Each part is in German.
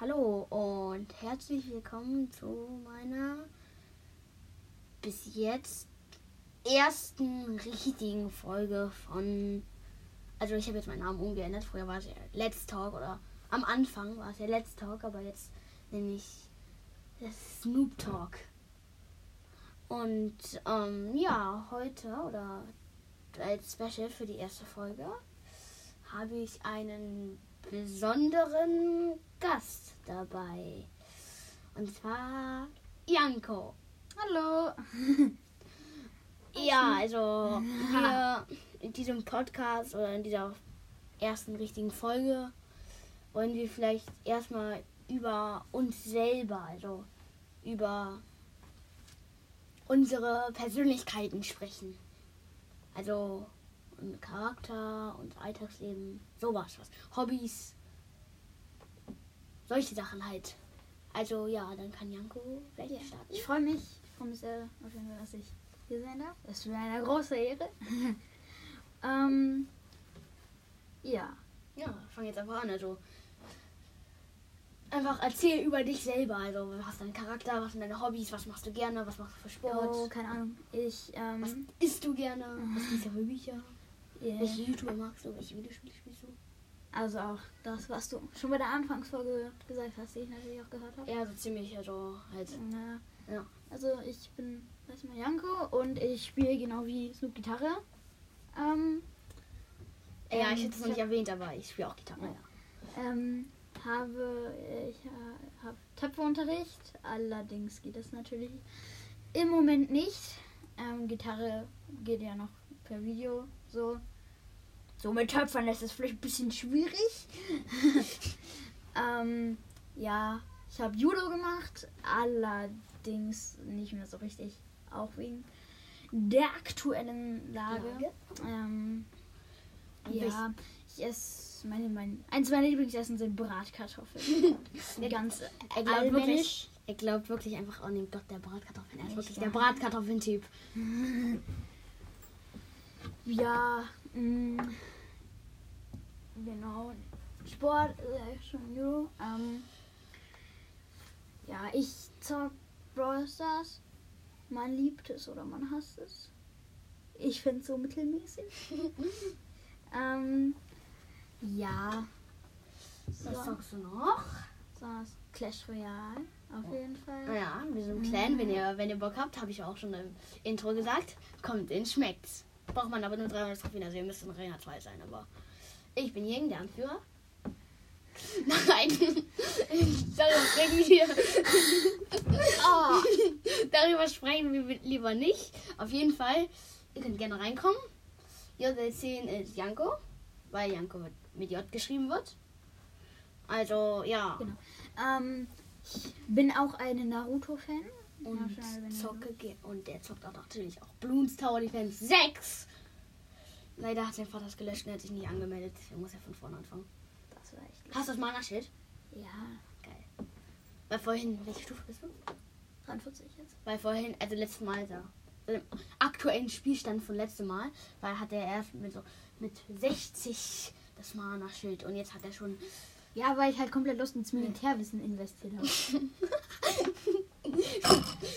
Hallo und herzlich willkommen zu meiner bis jetzt ersten richtigen Folge von. Also ich habe jetzt meinen Namen umgeändert. Früher war es ja Let's Talk oder am Anfang war es ja Let's Talk, aber jetzt nenne ich das Snoop Talk. Und ähm, ja, heute oder als Special für die erste Folge habe ich einen besonderen Gast dabei. Und zwar Janko. Hallo. Ja, also wir in diesem Podcast oder in dieser ersten richtigen Folge wollen wir vielleicht erstmal über uns selber, also über unsere Persönlichkeiten sprechen. Also und Charakter und Alltagsleben, sowas was. Hobbys. Solche Sachen halt. Also ja, dann kann Janko gleich Ja. starten. Ich freue mich, ich freue mich sehr auf jeden Fall, dass ich hier sein darf. Das ist mir eine große Ehre. ähm, ja. Ja, fang jetzt einfach an. Also einfach erzähl über dich selber. Also was ist dein Charakter, was sind deine Hobbys, was machst du gerne, was machst du für Sport, Oh, keine Ahnung. Ich, was ähm, isst du gerne, was liest du für Bücher, yeah. welche YouTuber magst du, welche Videospiele spielst du? also auch das, was du schon bei der Anfangsfolge gesagt hast, die ich natürlich auch gehört habe. Ja, so ziemlich, also halt. Ja. Ja. Also ich bin erstmal Janko und ich spiele genau wie Snoop Gitarre. Ähm, Ja, ähm, ich hätte es noch nicht erwähnt, aber ich spiele auch Gitarre. Ja. Ähm, habe ich äh, habe Töpferunterricht, allerdings geht das natürlich im Moment nicht. Ähm, Gitarre geht ja noch per Video so. So mit Töpfern ist es vielleicht ein bisschen schwierig. ähm, ja, ich habe Judo gemacht, allerdings nicht mehr so richtig, auch wegen der aktuellen Lage. Lage. Ähm, ja, ich esse meine, mein, eins meiner Lieblingsessen sind Bratkartoffeln. Ganz Er glaubt, wirklich, er glaubt wirklich einfach an den Gott der Bratkartoffeln. Er ist wirklich der Bratkartoffeln-Typ. Ja, mh, genau. Sport, äh, schon Judo. Ähm, ja, ich zock Brawl Stars. Man liebt es oder man hasst es. Ich finde es so mittelmäßig. ähm, ja. Was So, sagst du noch? sonst Clash Royale, auf jeden Fall. Ja, wir sind klein. Wenn ihr, wenn ihr Bock habt, habe ich auch schon im Intro gesagt. Kommt in, schmeckt's. Braucht man aber nur 300 Trophäen, also ihr müsst ein Arena 2 sein. Aber ich bin Jing, der Anführer. Nein, darüber sprechen wir. Oh, darüber sprechen wir lieber nicht. Auf jeden Fall, ihr könnt gerne reinkommen. JL10 ist Janko, weil Janko mit- J geschrieben wird. Also, ja. Genau. ähm, ich bin auch eine Naruto-Fan. Und zocke und der zockt auch natürlich auch Bloons Tower Defense 6. Leider hat sein Vater es gelöscht und er hat sich nicht angemeldet. Er muss ja von vorne anfangen. Das war echt Hast du das Mana-Schild? Ja, Geil. Weil vorhin, welche Stufe bist du? 43 jetzt. Weil vorhin, also letztes Mal da. Im aktuellen Spielstand von letztem Mal, weil hat er erst mit so mit 60 das Mana-Schild und jetzt hat er schon. Ja, weil ich halt komplett Lust ins Militärwissen investiert habe.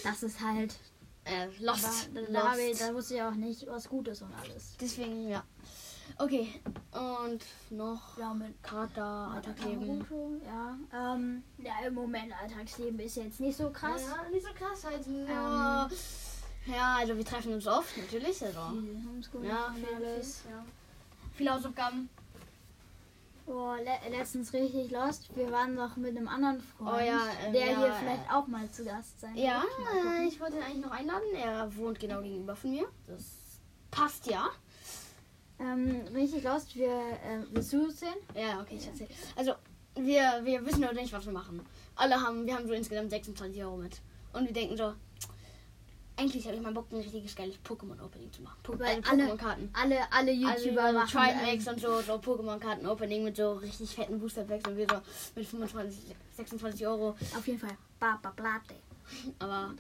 das ist halt. Äh, Aber lost. da, da, habe ich, lost. da wusste ich auch nicht, was gut ist und alles. Deswegen, ja. Okay. Und noch Ja, mit Charakter, Alltagsleben. Ja. Ähm, ja, im Moment Alltagsleben ist jetzt nicht so krass. Ja, nicht so krass halt. Ja, ja also wir treffen uns oft, natürlich. Also. Viel Homeschooling Ja, und viel, alles. viel, ja. Viele Hausaufgaben. Oh, le letztens richtig lost. Wir waren noch mit einem anderen Freund, Oh ja, ähm, der ja, hier äh, vielleicht auch mal zu Gast sein Ja, wird. Äh, ich wollte ihn eigentlich noch einladen. Er wohnt genau gegenüber von mir. Das passt ja. Ähm, richtig lost. Wir, äh, willst du sehen? Ja, okay, ich erzähl. Also, wir, wir wissen noch nicht, was wir machen. Alle haben, wir haben so insgesamt 26 Euro mit. Und wir denken so, eigentlich habe ich mal Bock, ein richtiges geiles Pokémon-Opening zu machen. Po Weil also alle- Pokémon-Karten. Alle, alle YouTuber Also, machen Trimax und so, so Pokémon-Karten-Opening mit so richtig fetten Booster-Packs und wir so mit 25, 26 Euro. auf jeden Fall Baba Blate. Aber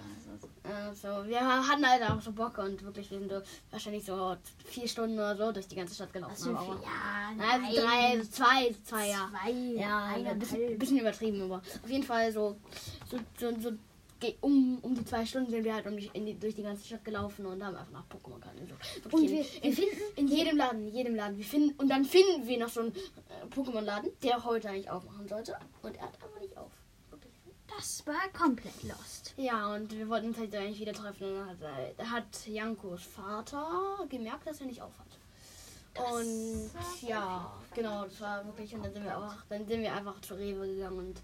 äh, so, wir hatten halt auch so Bock und wirklich, wir sind so wahrscheinlich so vier Stunden oder so durch die ganze Stadt gelaufen. Viel? Ja, nein. drei, so zwei, so zwei, ja. Zwei, Ja, ein bisschen, bisschen übertrieben, aber auf jeden Fall so, so, so, so um, um die zwei Stunden sind wir halt um die, in die, durch die ganze Stadt gelaufen und haben einfach nach Pokémon gehabt. So. Und in, wir- wir in, finden- in jedem Laden, in jedem Laden. Wir finden, und dann finden wir noch so einen äh, Pokémon-Laden, der heute eigentlich aufmachen sollte. Und er hat aber nicht auf. Das war komplett lost. Ja, und wir wollten uns halt eigentlich wieder treffen. Und dann hat, äh, hat Jankos Vater gemerkt, dass er nicht auf hat. Und war ja, genau, das war wirklich. Und dann sind wir einfach, dann sind wir einfach zu Rewe gegangen und,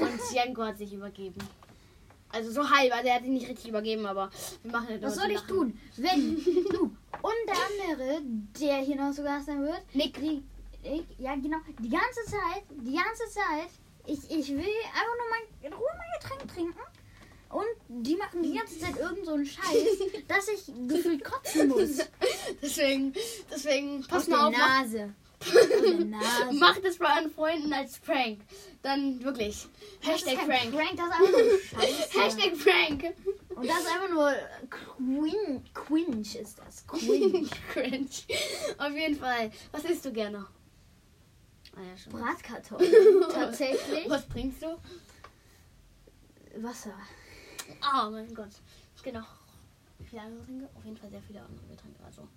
und Janko hat sich übergeben. Also so halb, also er hat sich nicht richtig übergeben, aber wir machen halt Was soll so ich tun, wenn du und der andere, der hier noch Gast sein wird, Nick. die, ich, ja genau, die ganze Zeit, die ganze Zeit, ich, ich will einfach nur mal in Ruhe mein Getränk trinken und die machen die ganze Zeit irgend so einen Scheiß, dass ich gefühlt kotzen muss. Deswegen, deswegen, pass Aus mal auf, mach, Nase. Nase. mach das bei euren Freunden als Prank. Dann wirklich. Das Hashtag Prank. Prank, das ist einfach nur. Hashtag Prank. Und das ist einfach nur Quin Quinch ist das. Quinch. Cringe. Auf jeden Fall. Was isst du gerne? Ah ja, schon. Bratkartoffeln. Tatsächlich. Was trinkst du? Wasser. Oh mein Gott. Noch viele andere Getränke. Auf jeden Fall sehr viele andere Getränke. Also.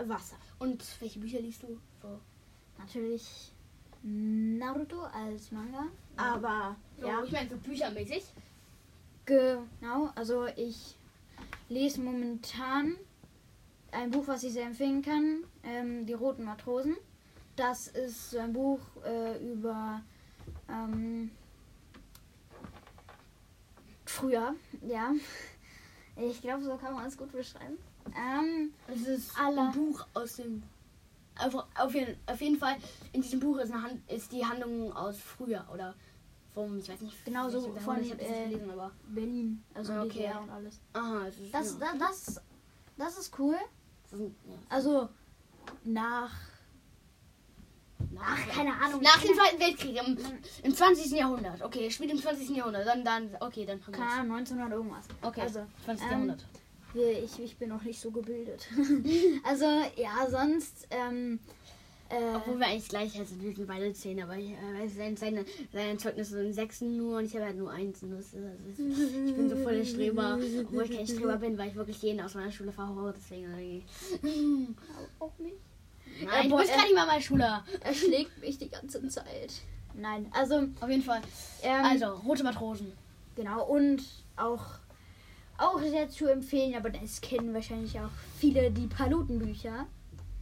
Äh, Wasser. Und welche Bücher liest du? So. Natürlich Naruto als Manga. Aber so ja, Ich meine so büchermäßig. genau. Also ich lese momentan ein Buch, was ich sehr empfehlen kann. Ähm, Die Roten Matrosen. Das ist so ein Buch äh, über ähm, früher, ja. Ich glaube, so kann man es gut beschreiben. Ähm, Es ist ein Buch aus dem. Einfach, auf, jeden, auf jeden Fall, in diesem Buch ist, Hand, ist die Handlung aus früher oder vom, ich weiß nicht, Genau so von, ich das äh, gelesen, aber. Berlin, also Ah, okay. DDR und alles. Aha, es ist. Das, ja, da, das, das ist cool. das ja, Also nach, ach, keine Ahnung. Nach dem Zweiten Weltkrieg, im, im 20. Jahrhundert. Okay, spielt im 20. Jahrhundert. Dann, dann, okay, dann haben. Ahnung, 1900 irgendwas. Okay, Also, 20. ähm, Jahrhundert. Ich, ich bin noch nicht so gebildet. also, ja, sonst, ähm, äh, Obwohl wir eigentlich gleich sind, wir sind beide 10, aber ich, äh, seine, seine, seine Zeugnisse sind 6 nur und ich habe halt nur 1. Das, ist- das ist, ich bin so voll der Streber, obwohl ich kein Streber bin, weil ich wirklich jeden aus meiner Schule verhaue. Deswegen irgendwie. auch nicht. Nein, du boah, bist äh, gar nicht mal meine Schule. Er schlägt mich die ganze Zeit. Nein, also, Auf jeden Fall. ähm, Also, rote Matrosen. Genau, und auch, auch sehr zu empfehlen, aber das kennen wahrscheinlich auch viele die Palutenbücher.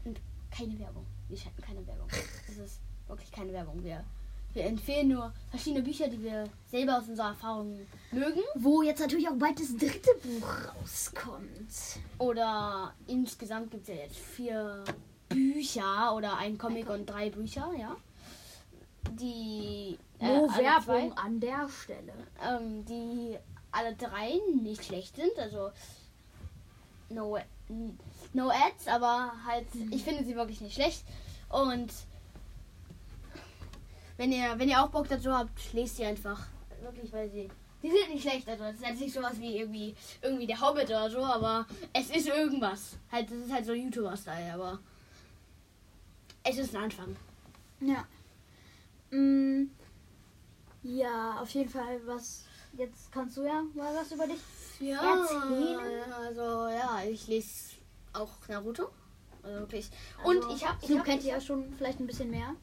Und keine Werbung. Wir schalten keine Werbung. Das ist wirklich keine Werbung. Wir, wir empfehlen nur verschiedene Bücher, die wir selber aus unserer Erfahrung mögen. Wo jetzt natürlich auch bald das dritte Buch rauskommt. Oder insgesamt gibt es ja jetzt vier Bücher oder ein Comic und drei Bücher, ja. Die. äh, Werbung an der Stelle. ähm, die alle drei nicht schlecht sind. Also. No, no ads, aber halt, ich finde sie wirklich nicht schlecht. Und wenn ihr, wenn ihr auch Bock dazu habt, lest sie einfach. Wirklich, weil sie. Die sind nicht schlecht, also es ist jetzt nicht sowas wie irgendwie, irgendwie der Hobbit oder so, aber es ist irgendwas. Halt, das ist halt so YouTuber-Style, aber es ist ein Anfang. Ja. Mm, ja, auf jeden Fall, was. Jetzt kannst du ja mal was über dich. Ja, Erzählen? also ja, ich lese auch Naruto. Also wirklich. Und Also, ich habe ich Du hab, kennt ja schon vielleicht ein bisschen mehr.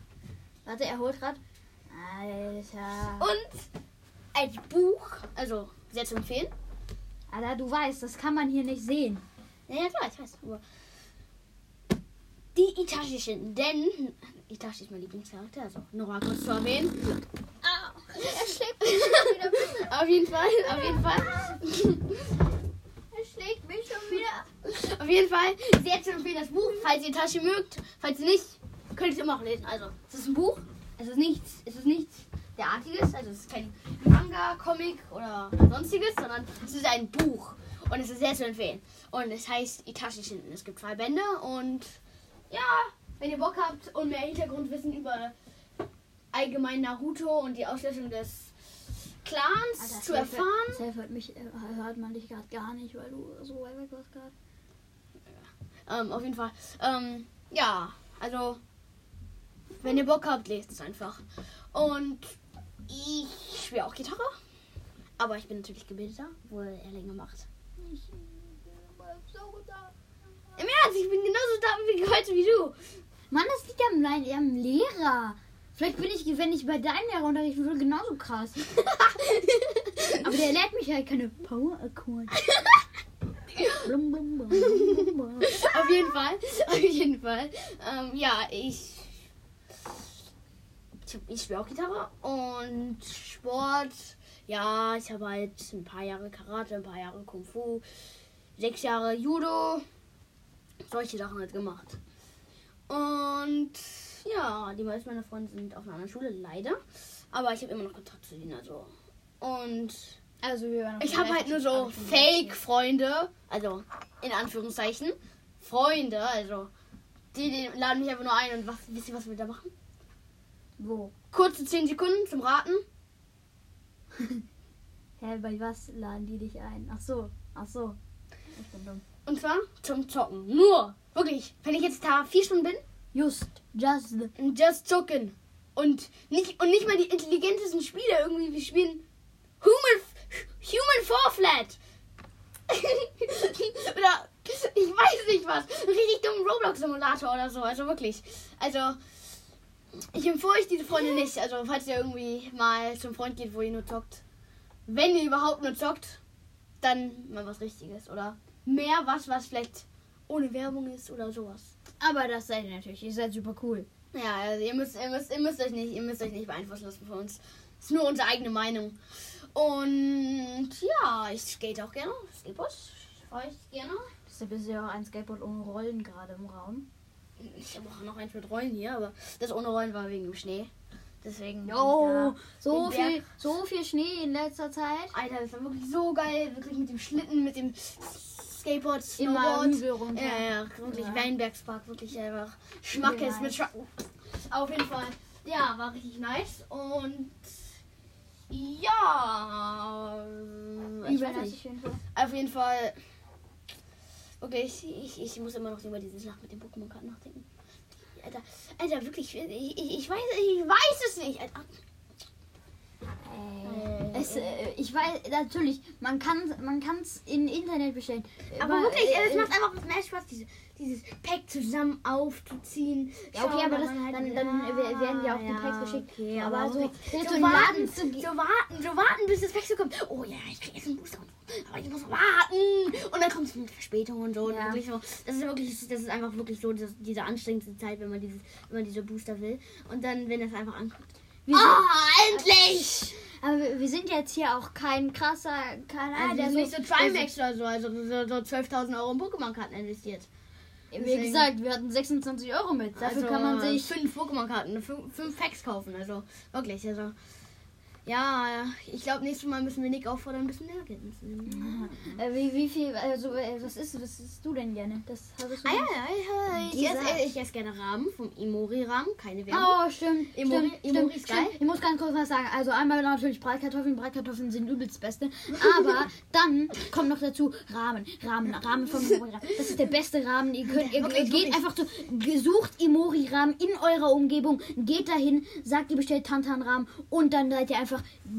Warte, er holt grad. Alter. Und ein Buch, also sehr zu empfehlen. Alter, du weißt, das kann man hier nicht sehen. Ja, ja klar, ich weiß. Aber die Itachi-Schinden, denn Itachi ist mein Lieblingscharakter, also nur mal kurz zu erwähnen. Ah, er schlägt. Auf jeden Fall, auf jeden Fall. Er schlägt mich schon wieder. Auf jeden Fall sehr zu empfehlen das Buch, falls ihr Itachi mögt. Falls ihr nicht, könnt ihr es immer auch lesen. Also, es ist ein Buch, es ist nichts, es ist nichts derartiges, also es ist kein Manga, Comic oder sonstiges, sondern es ist ein Buch und es ist sehr zu empfehlen. Und es heißt Itachi Shinden. Es gibt zwei Bände und ja, wenn ihr Bock habt und mehr Hintergrundwissen über allgemein Naruto und die Auslösung des Clans Alter, zu erfahren. Safe hört, mich, äh, hört man dich gerade gar nicht, weil du so weit weg warst gerade. Ähm, auf jeden Fall. Ähm, ja, also, wenn ihr Bock habt, lest es einfach. Und ich spiele auch Gitarre. Aber ich bin natürlich gebildeter, wo er länger macht. Ich bin aber so da. Im Ernst, ich bin genauso da wie heute wie du. Mann, das liegt am, Lein- am Lehrer. Vielleicht bin ich, wenn ich bei deinem Lehrer unterrichten würde, genauso krass. Aber der lehrt mich halt keine Power Accords. auf jeden Fall, auf jeden Fall. Ähm, ja, ich. Ich, ich spiele auch Gitarre und Sport. Ja, ich habe halt ein paar Jahre Karate, ein paar Jahre Kung Fu, sechs Jahre Judo. Solche Sachen halt gemacht. Und ja, die meisten meiner Freunde sind auf einer anderen Schule, leider. Aber ich habe immer noch Kontakt zu ihnen, also. Und Also ich habe halt nur so Fake-Freunde, also in Anführungszeichen. Freunde, also die, die laden mich einfach nur ein und was, wisst ihr, was wir da machen? Wo? Kurze 10 Sekunden zum Raten. Hä, bei was laden die dich ein? Ach so, ach so. Ich bin dumm. Und zwar zum Zocken. Nur, wirklich, wenn ich jetzt da vier Stunden bin, Just, just. just zocken. Und nicht, und nicht mal die intelligentesten Spiele irgendwie. Wir spielen Human, Human Fall Flat. oder ich weiß nicht was. Richtig dummen Roblox-Simulator oder so. Also wirklich. Also, ich empfehle euch diese Freunde nicht. Also, falls ihr irgendwie mal zum Freund geht, wo ihr nur zockt. Wenn ihr überhaupt nur zockt, dann mal was Richtiges. Oder mehr was, was vielleicht ohne Werbung ist oder sowas. Aber das seid ihr natürlich. Ihr seid super cool. Ja, also ihr müsst, ihr müsst, ihr müsst euch nicht, ihr müsst euch nicht beeinflussen lassen von uns. Das ist nur unsere eigene Meinung. Und ja, ich skate auch gerne. Skateboard fahre ich gerne. Deshalb ist ja auch ein Skateboard ohne Rollen gerade im Raum. Ich habe auch noch eins mit Rollen hier, aber das ohne Rollen war wegen dem Schnee. Deswegen. Oh, ja. so viel, Berg- so viel Schnee in letzter Zeit. Alter, das war wirklich so geil. Wirklich mit dem Schlitten, mit dem Skateboard, Immer Snowboard. Hügel runter. Ja, ja, wirklich Ja. Weinbergspark, wirklich einfach Schmackes nice. mit Schmack. Auf jeden Fall. Ja, war richtig nice. Und ja, ich Übel weiß nice nicht. auf jeden Fall. Fall. Wirklich, ich, ich muss immer noch über diese Schlacht mit dem Pokémon-Karten nachdenken. Alter, Alter, wirklich, ich, ich, ich weiß, ich weiß es nicht. Alter. Äh, es, äh, ich weiß, natürlich, man kann man kann's in Internet bestellen. Aber Immer, wirklich, äh, es macht einfach mehr Spaß, diese, dieses Pack zusammen aufzuziehen. Ja, okay, aber das, halt- dann, dann äh, werden ja auch die Packs geschickt. Okay, aber, aber so, so so den warten, zu so warten, so warten, bis das Pack so kommt. Oh ja, ich krieg jetzt einen Booster. Aber ich muss warten. Und dann kommt es mit Verspätung und so. Und Ja. wirklich so. Das ist wirklich, das ist einfach wirklich so diese, diese anstrengendste Zeit, wenn man dieses, wenn man diese Booster will. Und dann, wenn das einfach ankommt. Wir Ah, endlich! Aber wir, wir sind jetzt hier auch kein krasser Kanal, Also, der ist nicht so Trimax oder so, also so, so 12.000 Euro in Pokémon-Karten investiert. Wie Deswegen- gesagt, wir hatten 26 Euro mit. Dafür also, kann man sich. fünf Pokémon-Karten, fünf, fünf Packs kaufen. Also wirklich, also ja, ich glaube nächstes Mal müssen wir Nick auffordern, ein bisschen mehr Geld mitzunehmen. Äh, wie, wie viel, also, äh, was ist, was isst du denn gerne? Das hattest du Ah ja, ja, ich esse, ich esse gerne Rahmen vom Imori-Rahmen, keine Werbung. Oh, stimmt. Emori- stimmt, Emori stimmt, ist geil. stimmt. Ich muss ganz kurz was sagen. Also einmal natürlich Bratkartoffeln. Bratkartoffeln sind übelst das Beste. Aber dann kommt noch dazu Rahmen. Rahmen. Rahmen vom Emori. Das ist der beste Rahmen. Ihr könnt, ihr, ihr geht einfach so, gesucht Emori-Rahmen in eurer Umgebung. Geht dahin, sagt ihr bestellt Tantan-Rahmen und dann seid ihr einfach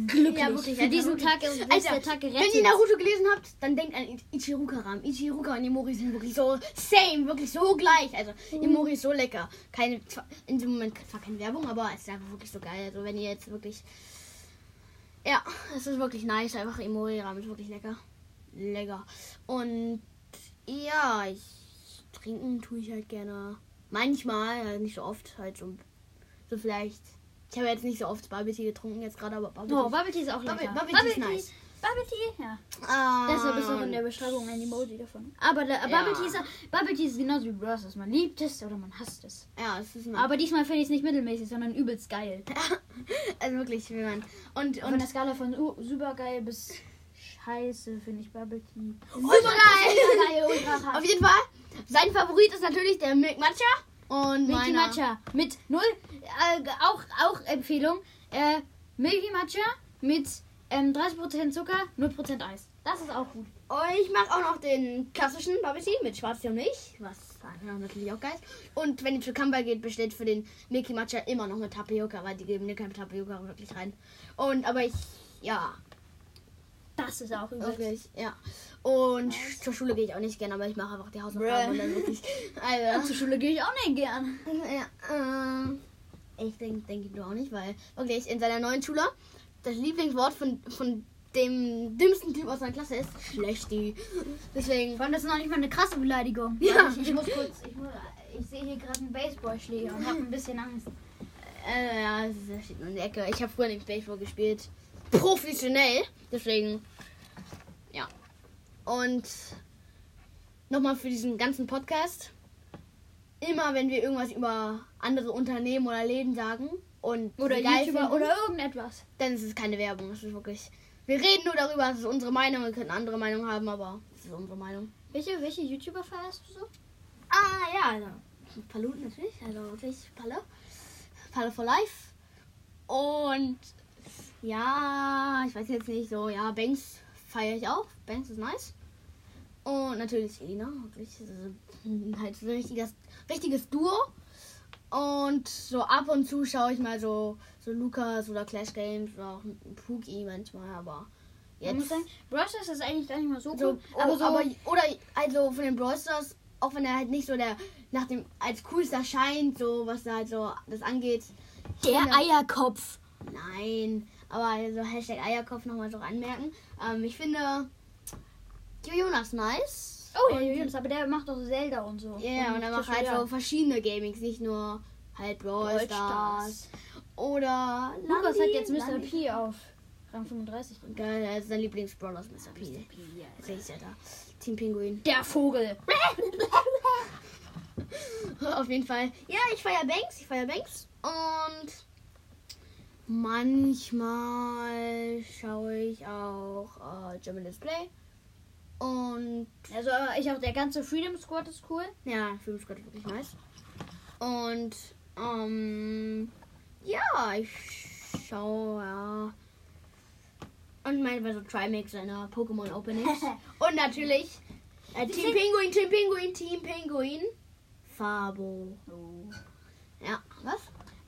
glücklich. Ja, wirklich, Für diesen wirklich. Tag ist, Alter, der Tag Wenn gerettet. ihr Naruto gelesen habt, dann denkt an Ichiruka-Rahmen. Ichiruka und Imori sind wirklich so same, wirklich so gleich. Also Imori ist so lecker. Keine, zwar- in dem Moment zwar keine Werbung, aber es ist einfach wirklich so geil. Also wenn ihr jetzt wirklich... Ja, es ist wirklich nice. Einfach Imori-Rahmen ist wirklich lecker. Lecker. Und ja, ich trinken tue ich halt gerne. Manchmal, halt nicht so oft, halt so, so vielleicht... Ich habe jetzt nicht so oft Bubble Tea getrunken jetzt gerade, aber Bubble Oh, Tea Bubble Tea ist auch Bubble- lecker. Bubble Tea ist nice. Bubble Tea, ja. Ah, Deshalb ist auch in der Beschreibung ein Emoji davon. Aber der, Ja. Bubble, Tea ist, Bubble Tea ist genauso wie Bros. Man liebt es oder man hasst es. Ja, es ist Aber diesmal finde ich es nicht mittelmäßig, sondern übelst geil. also wirklich, wie man. Und, Von und der Skala von uh, super geil bis scheiße finde ich Bubble Tea. Super geil! Auf jeden Fall, sein Favorit ist natürlich der Milk Matcha. Und Milky meiner- Matcha mit null, äh, auch, auch Empfehlung. Äh, Milky Matcha mit Ähm, 30% Zucker, 0% Eis. Das ist auch gut. Und ich mag auch noch den klassischen Bubble Tea mit Schwarztee und Milch, was natürlich auch geil ist. Und wenn ihr zu Kamba geht, bestellt für den Milky Matcha immer noch mit Tapioca, weil die geben dir kein Tapioca wirklich rein. Und aber ich, ja, Das ist auch übel. wirklich, ja. Und zur Schule gehe ich auch nicht gerne, aber ich mache einfach die Hausaufgaben und dann wirklich, also, Zur Schule gehe ich auch nicht gern. ja, äh, ich denke, denke du auch nicht, weil wirklich in seiner neuen Schule das Lieblingswort von, von dem dümmsten Typ aus seiner Klasse ist Schlechti. Deswegen, Vor allem, das ist noch nicht mal eine krasse Beleidigung. Ja. Ich, ich muss kurz, ich, muss, ich sehe hier gerade einen Baseballschläger und habe ein bisschen Angst. Äh, ja, das steht nur in der Ecke. Ich habe früher nicht Baseball gespielt. Professionell. Deswegen. Und nochmal für diesen ganzen Podcast. Immer wenn wir irgendwas über andere Unternehmen oder Läden sagen und Oder YouTuber finden, oder irgendetwas. dann ist es keine Werbung. Das ist wirklich. Wir reden nur darüber, das ist unsere Meinung. Wir können andere Meinung haben, aber das ist unsere Meinung. Welche, welche YouTuber feierst du so? Ah, ja, also. Paluten natürlich, also wirklich Palle. Palle for Life. Und ja, ich weiß jetzt nicht so, ja, Banks feiere ich auch. Banks ist nice. Und natürlich Elina, halt so ein richtiges, richtiges Duo. Und so ab und zu schaue ich mal so, so Lukas oder Clash Games oder auch Pookie manchmal, aber Ich muss jetzt. sagen, Brawl Stars ist eigentlich gar nicht mal so So, cool. aber so, aber, oder also von den Brawl Stars, auch wenn er halt nicht so der nach dem als coolster scheint, so was da halt so das angeht. der. Eierkopf. Nein, aber also Hashtag Eierkopf nochmal so anmerken. Ähm, ich finde Jonas nice. Oh ja, Jonas, aber der macht doch Zelda und so. Ja, yeah, und er macht halt so verschiedene Gamings, nicht nur halt Brawl, Stars. Oder Lukas hat Landi. jetzt Mr. Landi. P auf Rang 35 drin. Geil, er ist sein Lieblingsbrawler ist Mr. P. Sehe ich ja da. Team Pinguin. Der Vogel. Auf jeden Fall. Ja, ich feiere Banks, ich feiere Banks. Und manchmal schaue ich auch äh, German Display. Und Also äh, ich auch, der ganze Freedom Squad ist cool. ja, Film ist gerade wirklich nice. Und ähm, ja, ich schaue, ja. Und manchmal so Trimax seiner Pokémon Openings. Und natürlich äh, Team Pinguin, Team Pinguin, Team Pinguin. Fabo. Ja, was?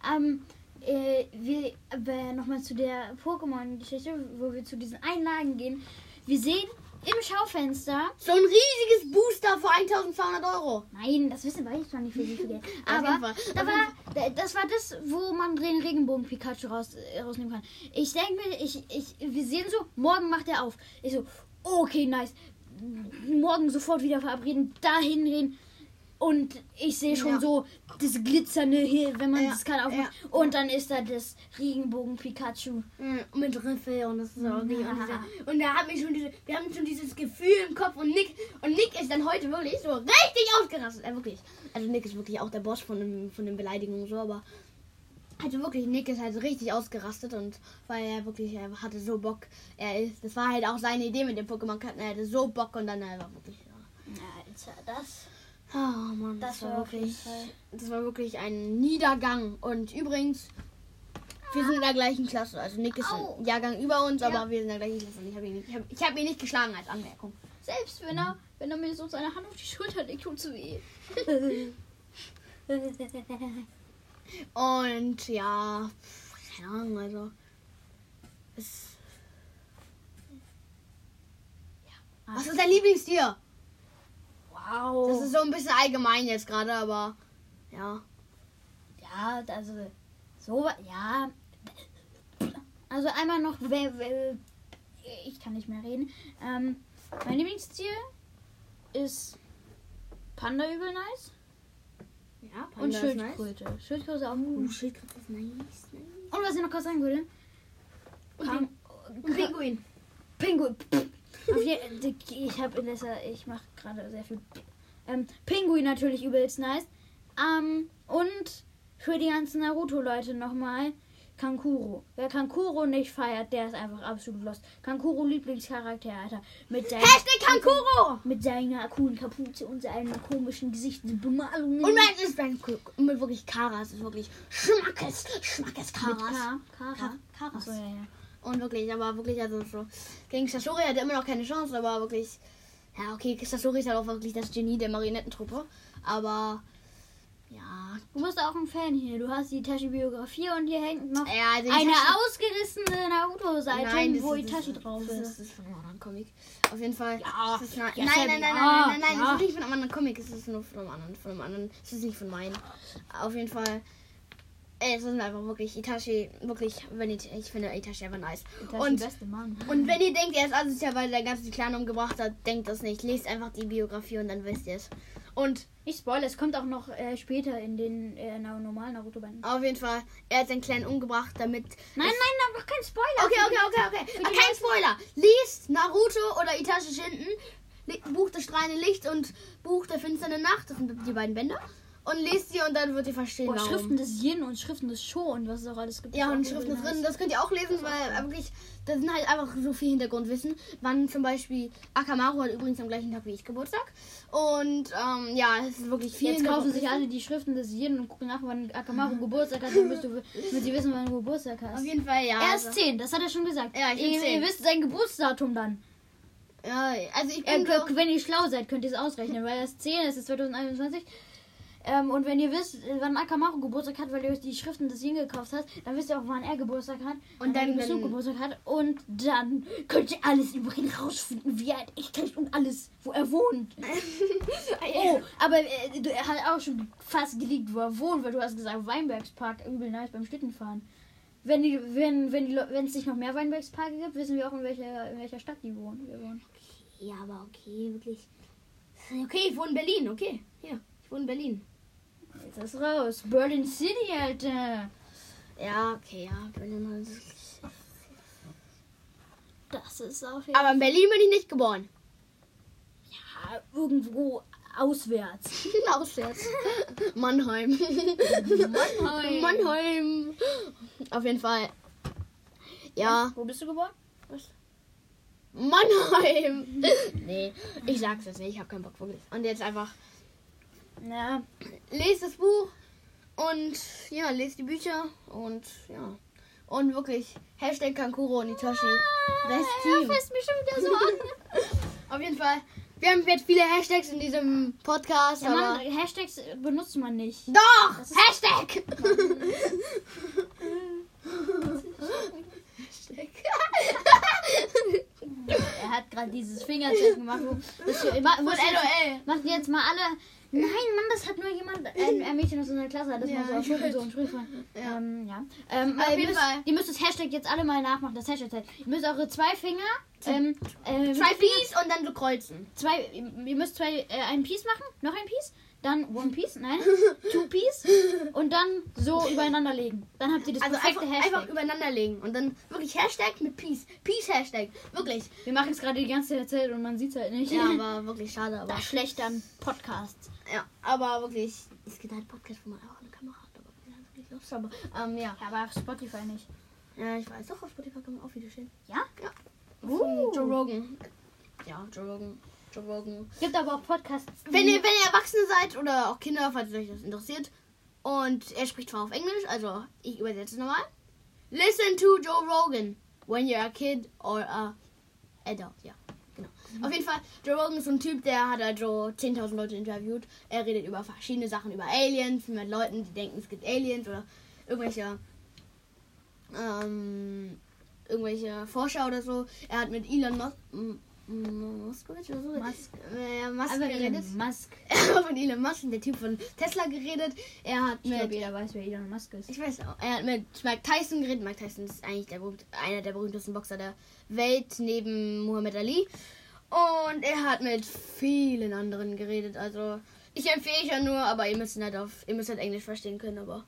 Ähm, äh, wir, äh, nochmal zu der Pokémon-Geschichte, wo wir zu diesen Einlagen gehen. Wir sehen im Schaufenster, So ein riesiges Booster für 1200 Euro. nein, das wissen wir nicht für wie viel Geld, aber da war, da- das war das, wo man den Regenbogen Pikachu raus, äh, rausnehmen kann. Ich denke mir, ich, ich, wir sehen so, morgen macht er auf. Ich so, okay, nice. Morgen sofort wieder verabreden, dahin gehen. Und ich sehe schon Ja. so das Glitzernde hier, wenn man Ja, das kann aufmachen. ja. Und dann ist da das Regenbogen Pikachu. Mm, Mit Riffel und das ist auch. Und, Ja. diese, und da haben wir schon diese, wir haben schon dieses Gefühl im Kopf und Nick und Nick ist dann heute wirklich so richtig ausgerastet. Er wirklich. Also Nick ist wirklich auch der Boss von dem, von den Beleidigungen so, aber also wirklich Nick ist halt richtig ausgerastet und weil er wirklich er hatte so Bock. Er ist, das war halt auch seine Idee mit dem Pokémon Karten. Er hatte so Bock und dann einfach wirklich. Ja. Alter, das. Oh Mann, das, Das war war wirklich, das war wirklich ein Niedergang. Und übrigens, wir sind in der gleichen Klasse. Also Nick ist Au. ein Jahrgang über uns, Ja. aber wir sind in der gleichen Klasse. Ich habe ihn, nicht- ich hab, ich hab ihn nicht geschlagen als Anmerkung. Selbst wenn er, wenn er mir so seine Hand auf die Schulter legt, tut's weh. Und ja, keine Ahnung, also. Es, was ist dein Lieblingstier? Wow. Das ist so ein bisschen allgemein jetzt gerade, aber ja. ja, also so, ja. Also einmal noch, ich kann nicht mehr reden. Ähm, mein Lieblingstier ist Panda übel nice Ja, und Panda ist nice. Schildkröte. Schildkröte ist auch Oh, gut. Schildkröte ist nice. nice. Und was ich noch kurz sagen würde. Und Kam- Und Pinguin. Pinguin. Ich habe in letzter, ich mache gerade sehr viel. Ähm, Pinguin natürlich übelst nice. Ähm, und für die ganzen Naruto-Leute nochmal Kankuro. Wer Kankuro nicht feiert, der ist einfach absolut lost. Kankuro Lieblingscharakter, Alter. Mit seiner, Hashtag Kankuro! mit seiner coolen Kapuze und seinen komischen Gesichtsbemalungen. Und mein ist mein mit wirklich Karas ist wirklich Schmackes, Schmackes Karas. Kara. Ka- Karas. Achso, ja, ja. Und wirklich, aber wirklich, also so. Gegen Sasori hat er immer noch keine Chance, aber wirklich. Ja, okay, Sasori ist halt auch wirklich das Genie der Marionettentruppe. Aber. Ja. Du bist auch ein Fan hier. Du hast die Itachi-Biografie und hier hängt noch ja also eine Itachi- ausgerissene Naruto-Seite, Nein, wo ist- Itachi das, drauf ist. Das ist von einem anderen Comic. Auf jeden Fall. Ja, ist nein, ja, nein, Sam, nein, nein, ja, nein, nein, nein, ja. das ist nicht von einem anderen Comic. Es ist nur von einem anderen, von einem anderen. Es ist nicht von meinen. Auf jeden Fall. Ey, Es ist einfach wirklich Itachi, wirklich, wenn ich, ich finde Itachi einfach nice. Itachi Und, beste Mann. und wenn ihr denkt, er ist asozial, weil er den ganzen Clan umgebracht hat, denkt das nicht. Lest einfach die Biografie und dann wisst ihr es. Und Ich spoilere, es kommt auch noch äh, später in den äh, normalen Naruto-Bänden. auf jeden Fall, er hat seinen Clan umgebracht, damit Nein, nein, aber kein Spoiler. Okay, okay, okay, okay. Die Ah, Kein Spoiler. Liest Naruto oder Itachi Shinden, Buch des strahlenden Licht und Buch der finsteren Nacht. Das sind die beiden Bände. Und lest sie und dann wird ihr verstehen, Boah. Schriften des Yin und Schriften des Sho und was es auch alles gibt. ja, und Schriften drin. nice. Das könnt ihr auch lesen, weil äh, wirklich, da sind halt einfach so viel Hintergrundwissen. Wann zum Beispiel Akamaru hat übrigens am gleichen Tag wie ich Geburtstag. Und ähm, ja, es ist wirklich viel Jetzt kaufen sich alle die Schriften des Yin und gucken nach, wann Akamaru Geburtstag hat, du, damit sie wissen, wann du Geburtstag hast. Auf jeden Fall, ja. Er ist also, 10, das hat er schon gesagt. Ja, ich bin ihr, 10. ihr wisst sein Geburtsdatum dann. ja, also ich bin so, wenn ihr schlau seid, könnt ihr es ausrechnen, weil er ist 10, es ist 2021. Ähm, und wenn ihr wisst, äh, wann Akamaru Geburtstag hat, weil ihr euch die Schriften des Yin gekauft habt, dann wisst ihr auch, wann er Geburtstag hat. Und dann, Besuch wenn- Geburtstag hat. Und dann könnt ihr alles über ihn rausfinden, wie er echt und alles, wo er wohnt. Oh, aber äh, du, er hat auch schon fast geleakt, wo er wohnt, weil du hast gesagt, Weinbergspark, übel nice beim Schlittenfahren. Wenn die, wenn, wenn die, wenn es nicht noch mehr Weinbergsparke gibt, wissen wir auch in welcher, in welcher Stadt die wohnen. Wir wohnen. Ja, aber okay, wirklich. Okay, ich wohne in Berlin, okay. Hier, ich wohne in Berlin. Jetzt ist raus. Berlin City, Alter. Ja, okay, ja, Berlin. Das ist auf jeden Aber in Berlin bin ich nicht geboren. Fall irgendwo auswärts. Auswärts. Mannheim. Mannheim. Mannheim. Auf jeden Fall. Ja. Wo bist du geboren? Mannheim. nee, ich sag's jetzt nicht. Ich habe keinen Bock. Und jetzt einfach Ja. lest das Buch und ja, lest die Bücher und ja. Und wirklich, Hashtag Kankuro und Itachi. Best Team. Ja, mich schon wieder so an. Auf jeden Fall. Wir haben jetzt viele Hashtags in diesem Podcast, Ja, Mann. Hashtags benutzt man nicht. Doch! Das ist- Hashtag! Er hat gerade dieses Fingerzeichen gemacht. Wo, das, LOL. macht jetzt mal alle. Nein, Mann, das hat nur jemand, ein, ein Mädchen aus unserer Klasse hat das Ja, mal so weiß. so ein Sprüchwort. Ja. Ähm, ja. Ähm, Auf jeden müsst, Fall. ihr müsst das Hashtag jetzt alle mal nachmachen, das Hashtag. Ihr müsst eure zwei Finger, ähm, äh, Zwei Piece und dann so kreuzen. zwei, ihr müsst zwei, äh, ein Piece machen, noch ein Piece, dann One Piece, nein, Two Piece und dann so übereinander legen. Dann habt ihr das Also perfekte einfach, Hashtag. einfach übereinander legen. Und dann wirklich Hashtag mit Peace. Peace Hashtag. Wirklich. Wir machen es gerade die ganze Zeit und man sieht es halt nicht. Ja, aber wirklich schade. Aber, das schlecht an Podcasts. ja, aber wirklich. Es gibt halt Podcast, wo man auch eine Kamera hat. Aber wirklich Lust. Aber ähm, ja. Ja, aber auf Spotify nicht. Ja, ich weiß. Doch, auf Spotify kann man auch Videos sehen. Ja? Ja. Uh. Joe Rogan. Ja, Joe Rogan. Joe Rogan. Gibt aber auch Podcasts. Wenn ihr, wenn ihr Erwachsene seid oder auch Kinder, falls euch das interessiert. Und er spricht zwar auf Englisch, also ich übersetze nochmal. Listen to Joe Rogan when you're a kid or a adult. Ja, genau. Auf jeden Fall, Joe Rogan ist so ein Typ, der hat also 10.000 Leute interviewt. Er redet über verschiedene Sachen, über Aliens, mit Leuten, die denken, es gibt Aliens oder irgendwelche, ähm, irgendwelche Forscher oder so. Er hat mit Elon Musk, M- M- Moskowitz oder so, Musk. Äh, Musk Aber geredet. Elon Musk. Er hat mit Elon Musk, der Typ von Tesla, geredet. Er hat Ich mit. jeder weiß, wer Elon Musk ist. Ich weiß auch. Er hat mit Mike Tyson geredet. Mike Tyson ist eigentlich der, berühmt- einer der berühmtesten Boxer der Welt neben Muhammad Ali. Und er hat mit vielen anderen geredet. Also ich empfehle ja nur, aber ihr müsst halt auf, ihr müsst halt Englisch verstehen können, aber.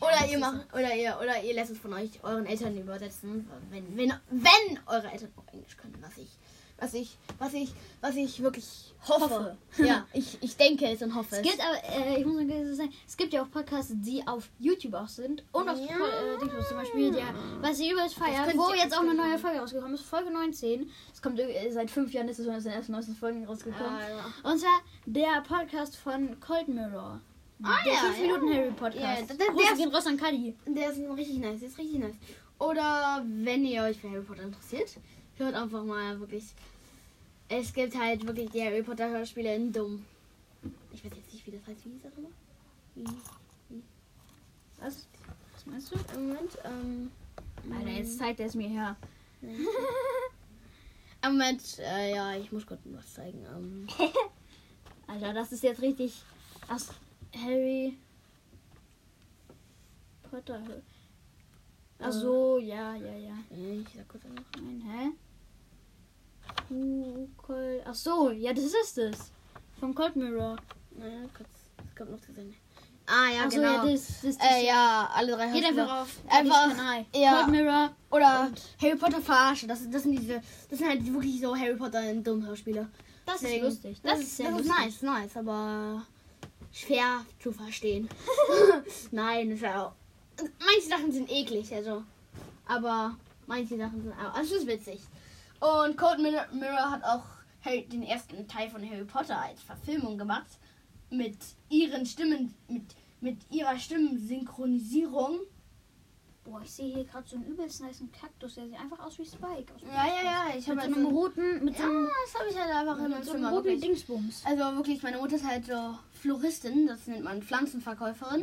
Oder ihr macht, oder ihr, oder ihr lasst es von euch, euren Eltern übersetzen, wenn, wenn, wenn eure Eltern auch Englisch können, was ich, was ich, was ich, was ich wirklich hoffe. Hoffe. Ja, ich, ich denke es und hoffe Es es. gibt aber, äh, ich muss mal sagen, es gibt ja auch Podcasts, die auf YouTube auch sind. Und auf Ja. äh, Dingsbus zum Beispiel, der, was ich übelst feier, könnt wo jetzt auch eine neue Folge rausgekommen ist, Folge 19. Es kommt äh, seit fünf Jahren ist es von den ersten neuesten Folgen rausgekommen. Ja, ja. Und zwar der Podcast von Cold Mirror. Ah, der ja, 5 ja. Minuten Harry Podcast. Ja, der- der- Grüße der- gehen raus an Kali. Der ist richtig nice, der ist richtig nice. Oder wenn ihr euch für Harry Potter interessiert, hört einfach mal wirklich. Es gibt halt wirklich die Harry Potter Hörspiele in dumm. Ich weiß jetzt nicht, wie das heißt. Wie hieß das nochmal? Wie? Was? Was meinst du? Im Moment, ähm. Alter, jetzt zeigt er es mir her. Im Moment, äh, ja, ich muss kurz was zeigen. Ähm, Alter, das ist jetzt richtig aus Harry Potter. Ach so, ja, ja, ja. ich sag kurz einfach. Nein, hä? Cold. Ach so, ja, das ist es. Vom Cold Mirror. Naja, kurz. Es kommt noch zu sehen. Ah, ja, Ach so, genau. ja, das, das, das äh, ja, alle drei Geht einfach auf Einfach, ja. Cold Mirror. Oder Und- Harry Potter verarsche. Das, das sind diese. Das sind halt wirklich so Harry Potter in dummen Hörspiele. Das ist Deswegen- lustig. Das, ist sehr das lustig. ist nice, nice, aber schwer zu verstehen. Nein, ist ja auch. Manche Sachen sind eklig, also. Aber manche Sachen sind auch. Also es ist witzig. Und Code Mirror, hat auch den ersten Teil von Harry Potter als Verfilmung gemacht. Mit ihren Stimmen, mit, mit ihrer Stimmensynchronisierung. Boah, ich sehe hier gerade so einen übelst nice Kaktus. Der sieht einfach aus wie Spike. Aus Ja, ja, ja. Ich habe so einem roten, mit so Ja, einem, das habe ich halt einfach in meinem mit so einem Zimmer. roten wirklich. Dingsbums. Also wirklich, meine Mutter ist halt so Floristin, das nennt man Pflanzenverkäuferin.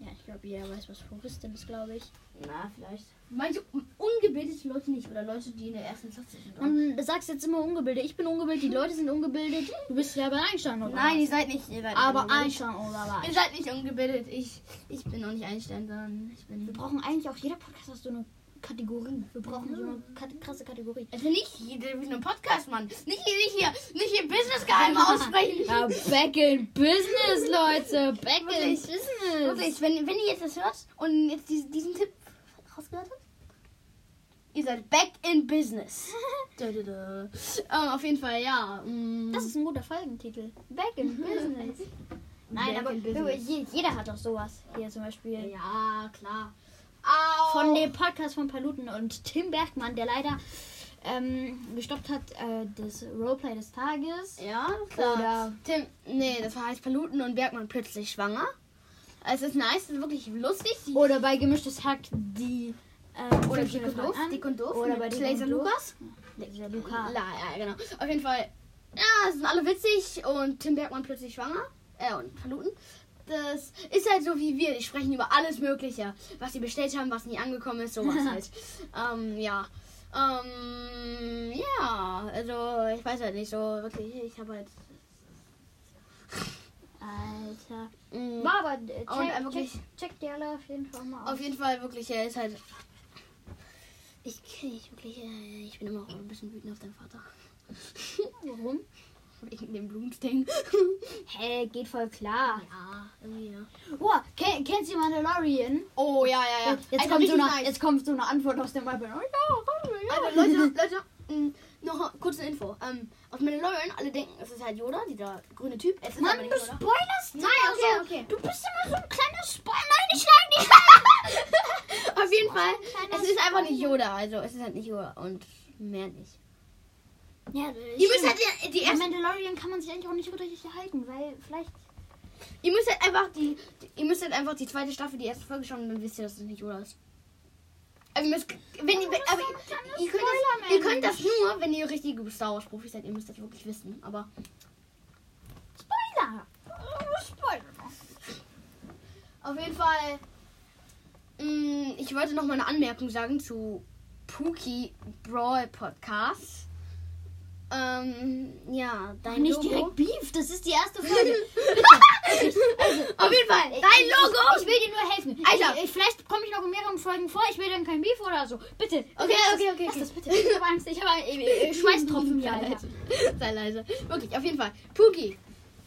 Ja, ich glaube, jeder weiß, was Floristin ist, glaube ich. Na, vielleicht. Manche ungebildete Leute nicht oder Leute, die in der ersten Klasse sind. Und du sagst jetzt immer ungebildet. Ich bin ungebildet, die Leute sind ungebildet. Du bist ja bei Einstein, oder? Nein, ihr seid nicht. Ihr seid Aber ungebildet. Einstein, oder Ihr was? seid nicht ungebildet. Ich, ich bin noch nicht Einstein, sondern ich Wir bin. brauchen eigentlich auch jeder Podcast hat so eine Kategorie. Wir brauchen so eine kat- krasse Kategorie. Also nicht jeder wie ein Podcast, Mann. Nicht hier, nicht hier, nicht hier Business-Geheime aussprechen. Ja, back in business, Leute. Back in business. Wirklich, wenn, wenn ihr jetzt das hört und jetzt diesen, diesen Tipp rausgehört habt, ihr seid back in business. da, da, da. Ähm, auf jeden Fall, ja. mm. Das ist ein guter Folgentitel. Back in business. Nein, Back aber in business. je- jeder hat doch sowas. Hier zum Beispiel. Ja, klar. Au. Von dem Podcast von Paluten und Tim Bergmann, der leider ähm, gestoppt hat, äh, das Roleplay des Tages. Ja, klar. Oder- Tim, nee, das heißt Paluten und Bergmann plötzlich schwanger. Es ist nice, es ist wirklich lustig. Oder bei Gemischtes Hack die. Ähm, oder Dick und Doof. Dick und Doof. Oder bei Laser. Lukas. Dieser Luca. La, ja, genau. Auf jeden Fall. Ja, es sind alle witzig und Tim Bergmann plötzlich schwanger. Äh, und Paluten. Das ist halt so wie wir. Die sprechen über alles Mögliche. Was sie bestellt haben, was nie angekommen ist, sowas halt. ähm, ja. Ähm, ja, also ich weiß halt nicht so wirklich. Ich habe halt. Alter. mh, War aber äh, check, Und, äh, check, wirklich- check die alle auf jeden Fall mal Auf aus. jeden Fall wirklich, er ist halt. Ich kenne nicht wirklich. äh, Ich bin immer auch ein bisschen wütend auf deinen Vater. Warum? Wegen dem Blutding. Hä, geht voll klar. ja, irgendwie, ja. Boah, kenn, kennst du Mandalorian? Oh, ja, ja, ja. Jetzt, kommt so eine, nice. jetzt kommt so eine Antwort aus dem Bible. Oh, ja, Also Leute, Leute, mh, noch kurze Info. Ähm, aus Mandalorian, alle denken, es ist halt Yoda, dieser grüne Typ. Es ist aber Mann, nicht du Yoda. spoilerst Nein, okay, okay. Du bist immer so ein kleiner Spoiler. Nein, ich schlag dich. Auf jeden Fall, es ist einfach nicht. Yoda. Also es ist halt nicht Yoda und mehr nicht. Ja, Ihr müsst halt die, die erste, Mandalorian kann man sich eigentlich auch nicht gut richtig erhalten, weil vielleicht. ihr müsst halt einfach die, die, ihr müsst halt einfach die zweite Staffel, die erste Folge schauen und dann wisst ihr, dass es nicht Yoda ist. Also ihr müsst, wenn ihr, aber ist so ein kleiner ihr, könnt das, ihr könnt das nur, wenn ihr richtige Star Wars Profis seid. Ihr müsst das wirklich wissen. Aber Spoiler! Spoiler! Auf jeden Fall, mh, ich wollte noch mal eine Anmerkung sagen zu Pookie Brawl Podcast. Ähm, ja, dein Nicht Logo. direkt Beef, das ist die erste Folge. Auf jeden Fall, dein Ich- Logo. Ich, will dir nur helfen. Alter. Ich, ich, vielleicht komme ich noch in mehreren Folgen vor. Ich will dann kein Beef oder so. Bitte. Okay, okay, okay, Lass okay. das bitte. Ich habe Angst. Ich habe äh, Schweißtropfen hier, Sei Alter. leise. Sei leise. Wirklich, auf jeden Fall. Pookie,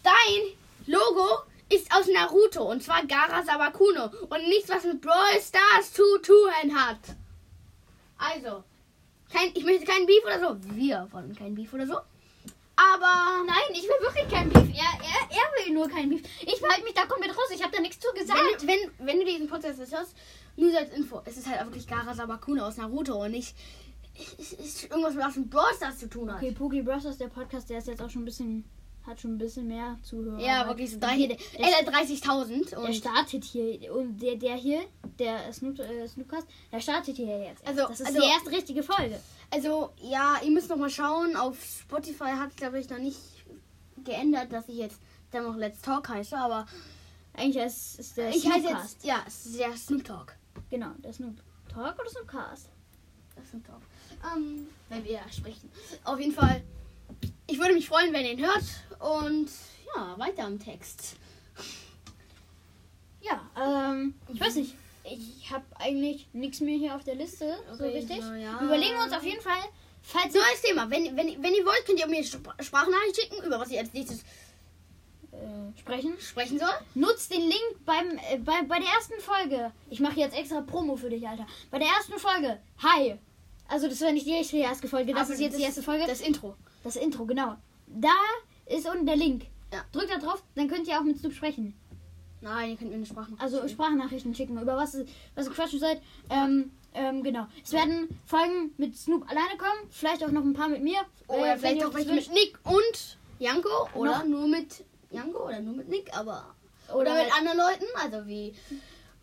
dein Logo ist aus Naruto und zwar Gara Sabakuno und nichts, was mit Brawl Stars zu tun hat. Also, kein, ich möchte keinen Beef oder so. Wir wollen keinen Beef oder so. Aber Nein, ich will wirklich kein Beef. Er, er, er will nur kein Beef. Ich verhalte mich da komplett raus. Ich habe da nichts zu gesagt. wenn, wenn, wenn du diesen Podcast jetzt hörst, nur als Info, es ist halt wirklich Gara Sabakuno aus Naruto und nicht es ist irgendwas, was mit Brawl Stars zu tun hat. Okay, Pookie Bros. ist der Podcast, der ist jetzt auch schon ein bisschen hat schon ein bisschen mehr Zuhörer. Ja, wirklich so hier, 30 der, äh, 30.000. der startet hier und der, der hier, der Snoop, äh, Snoopcast, der startet hier jetzt. Also- das ist also- die erste richtige Folge. also, ja, ihr müsst noch mal schauen. Auf Spotify hat es, glaube ich, noch nicht geändert, dass ich jetzt dann noch Let's Talk heiße. Aber Eigentlich ist, ist der ich heiße jetzt, ja, ist der Snoop Talk. Genau, der Snoop Talk oder Snoopcast? Das Snoop Talk. Ähm, wenn wir sprechen. Auf jeden Fall, ich würde mich freuen, wenn ihr ihn hört. Und ja, weiter im Text. Ja, ähm, ich weiß nicht. Ich habe eigentlich nichts mehr hier auf der Liste, so Okay, richtig. so, ja. Wir überlegen uns auf jeden Fall, falls Neues Thema. Wenn, wenn, wenn ihr wollt, könnt ihr mir Spr- Sprachnachricht schicken, über was ihr als nächstes äh, sprechen, sprechen soll. nutzt den Link beim, äh, bei, bei der ersten Folge. Ich mache jetzt extra Promo für dich, Alter. Bei der ersten Folge. Hi. Also das war nicht die erste Folge, das Aber ist jetzt die erste Folge. Das Intro. Das Intro, genau. Da ist unten der Link. Ja. Drückt da drauf, dann könnt ihr auch mit Snoop sprechen. Nein, ihr könnt mir eine Sprachnachricht Also schicken. Sprachnachrichten schicken, über was, was ihr quatschen seid. Ähm, ähm, genau. Es werden Folgen mit Snoop alleine kommen, vielleicht auch noch ein paar mit mir. Oder äh, vielleicht auch welche mit Nick und Janko. Oder Noch- nur mit Janko oder nur mit Nick, aber. Oder Oder, mit anderen Leuten, also wie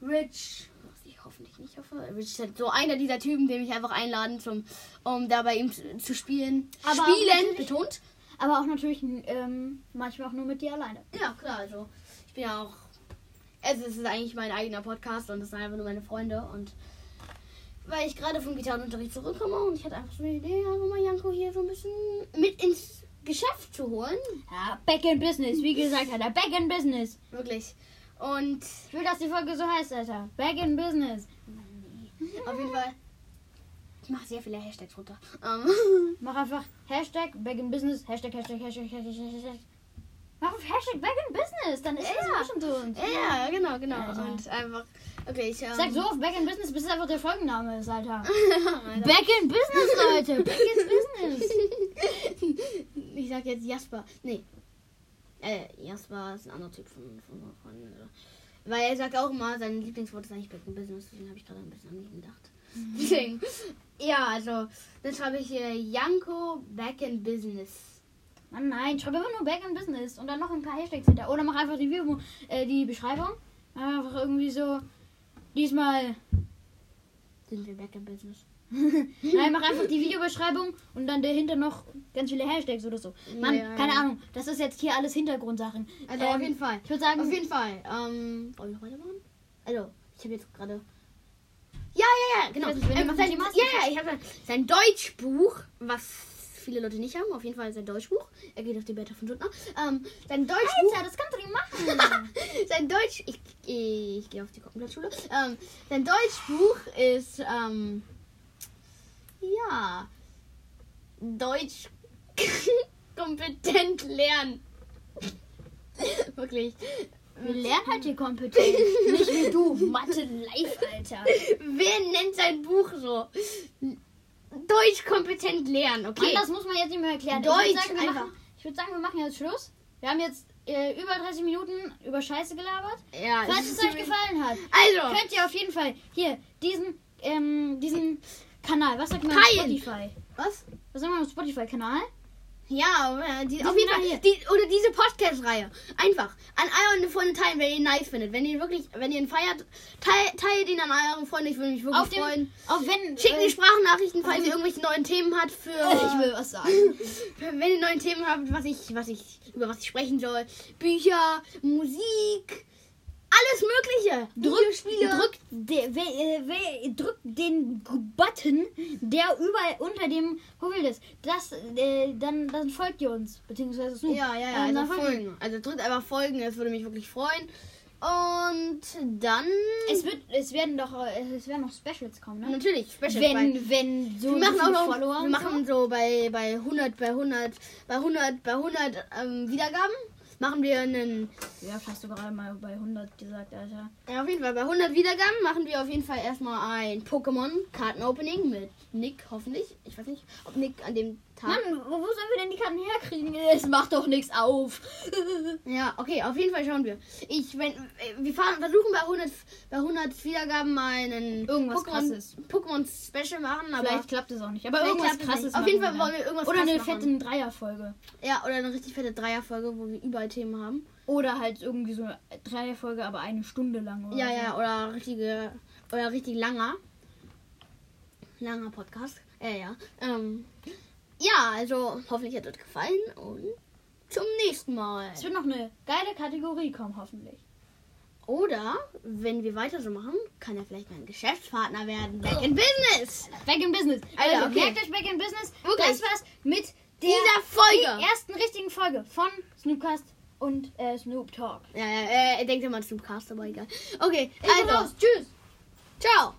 Rich. Was ich hoffentlich nicht hoffe. Rich ist halt so einer dieser Typen, den ich einfach einladen, zum, um da bei ihm zu, zu spielen. Aber Spielen, betont. Aber auch natürlich ähm, manchmal auch nur mit dir alleine. Ja, klar, also. Ich bin ja auch. Also, es ist eigentlich mein eigener Podcast und es sind einfach nur meine Freunde und. Weil ich gerade vom Gitarrenunterricht zurückkomme und ich hatte einfach so eine Idee, einfach mal Janko hier so ein bisschen mit ins Geschäft zu holen. Ja, Back in Business, wie gesagt hat er. Back in Business. Wirklich. Und Ich will, dass die Folge so heißt, Alter. Back in Business. auf jeden Fall. Ich mache sehr viele Hashtags runter. Ähm, Mach einfach Hashtag Back in Business. Hashtag, Hashtag, Hashtag, Hashtag, Hashtag. Mach auf Hashtag Back in Business. Dann ist Ja. auch schon so. Und ja, genau, genau. Alter. Und einfach. Okay, ich. Ähm, Sag so auf Back in Business, bis es einfach der Folgenname ist, Alter. Alter. Back in Business, Leute. Back in Business. ich sag jetzt Jasper. Nee. Äh, Jasper ist ein anderer Typ von, von, von äh, Weil er sagt auch immer, sein Lieblingswort ist eigentlich Back in Business. Deswegen habe ich gerade ein bisschen an ihn gedacht. Deswegen. Ja, also. Dann schreibe ich hier Janko Back in Business. Mann, nein, schreib immer nur Back in Business und dann noch ein paar Hashtags hinter. Oder mach einfach die, Video, äh, die Beschreibung. Einfach irgendwie so. Diesmal. Sind wir Back in Business? Nein, mach einfach die Videobeschreibung und dann dahinter noch ganz viele Hashtags oder so. Mann, Ja, ja, keine ja. Ahnung. Das ist jetzt hier alles Hintergrundsachen. Also Ähm, auf jeden Fall. Ich würde sagen, Auf jeden Fall. Ähm, wollen wir noch weitermachen? Also, ich habe jetzt gerade. Ja, ja, ja, genau. Ich nicht, Ähm, sein, ja, ja, ich habe sein Deutschbuch, was viele Leute nicht haben. Auf jeden Fall sein Deutschbuch. Er geht auf die Beta von Stuttgart. Ähm, sein Deutschbuch. Alter, das kannst du nicht machen. sein Deutsch. Ich, ich gehe auf die Koppenblattschule. Ähm, sein Deutschbuch ist. Ähm, ja. Deutsch kompetent lernen. Wirklich. Wir lernen halt hier kompetent. Nicht wie du. Mathe live, Alter. Wer nennt sein Buch so? Deutsch kompetent lernen, Mann, okay? das muss man jetzt nicht mehr erklären. Deutsch ich würde sagen, wir einfach. machen, ich würd sagen, wir machen jetzt Schluss. Wir haben jetzt äh, über 30 Minuten über Scheiße gelabert. ja, Falls es euch gefallen hat, Also, könnt ihr auf jeden Fall hier diesen, ähm, diesen Kanal, was sagt man Teilen. Spotify? was? Was sagt man auf Spotify-Kanal? Ja, äh, die, auf jeden Fall. Die, oder diese Podcast-Reihe. Einfach. An eure Freunde teilen, wenn ihr ihn nice findet. Wenn ihr wirklich, wenn ihr ihn feiert, teil, teilt ihn an eure Freunde. Ich würde mich wirklich Auf dem, freuen. auf wenn, Schickt äh, mir Sprachnachrichten, falls ihr irgendwelche neuen Themen habt für. ich will was sagen. Wenn ihr neue Themen habt, was ich, was ich, über was ich sprechen soll. Bücher, Musik, alles Mögliche. Videospiele. Drückt, de, we, we, drückt den Button, der überall unter dem Profil ist. Das, äh, dann, dann folgt ihr uns. Beziehungsweise Snoop. Ja, ja, ja. Ähm, Also folgen. Also drückt einfach folgen, das würde mich wirklich freuen. Und dann. Es, wird, es werden doch äh, es werden noch Specials kommen, ne? natürlich, Special. bei- Wenn, wenn so wir machen so auch noch, Follower wir machen so bei, bei 100, bei 100, bei 100, bei 100 ähm, Wiedergaben machen wir einen. Ja, hast du gerade mal bei 100 gesagt, Alter. ja, auf jeden Fall bei 100 Wiedergaben machen wir auf jeden Fall erstmal ein Pokémon Kartenopening mit Nick, hoffentlich. Ich weiß nicht, ob Nick an dem Tag. Mann, wo, wo sollen wir denn die Karten herkriegen? Es macht doch nichts auf. Ja, okay, auf jeden Fall schauen wir. Ich, wenn, äh, wir fahren, versuchen bei 100, bei 100 Wiedergaben mal einen Irgendwas Pokémon, krasses. Pokémon Special machen, aber Vielleicht klappt es auch nicht. Aber irgendwas krasses. Auf jeden Fall wollen wir irgendwas Oder eine machen. fette Dreierfolge. ja, oder eine richtig fette Dreierfolge, wo wir überall Themen haben. Oder halt irgendwie so eine Dreierfolge, aber eine Stunde lang. Oder Ja, ja, oder richtige, oder richtig langer, langer Podcast. Äh, ja. Ähm, ja, also hoffentlich hat euch gefallen und zum nächsten Mal. Es wird noch eine geile Kategorie kommen, hoffentlich. Oder, wenn wir weiter so machen, kann er vielleicht mein Geschäftspartner werden. Back in Business! Back in Business. Alter, Also, okay. merkt euch Back in Business. Wirklich? Das war's mit der Dieser Folge. die ersten richtigen Folge von Snoopcast und äh, Snoop Talk. Ja, ja, äh, er denkt immer Snoopcast, aber egal. Okay, also, raus. Tschüss. ciao!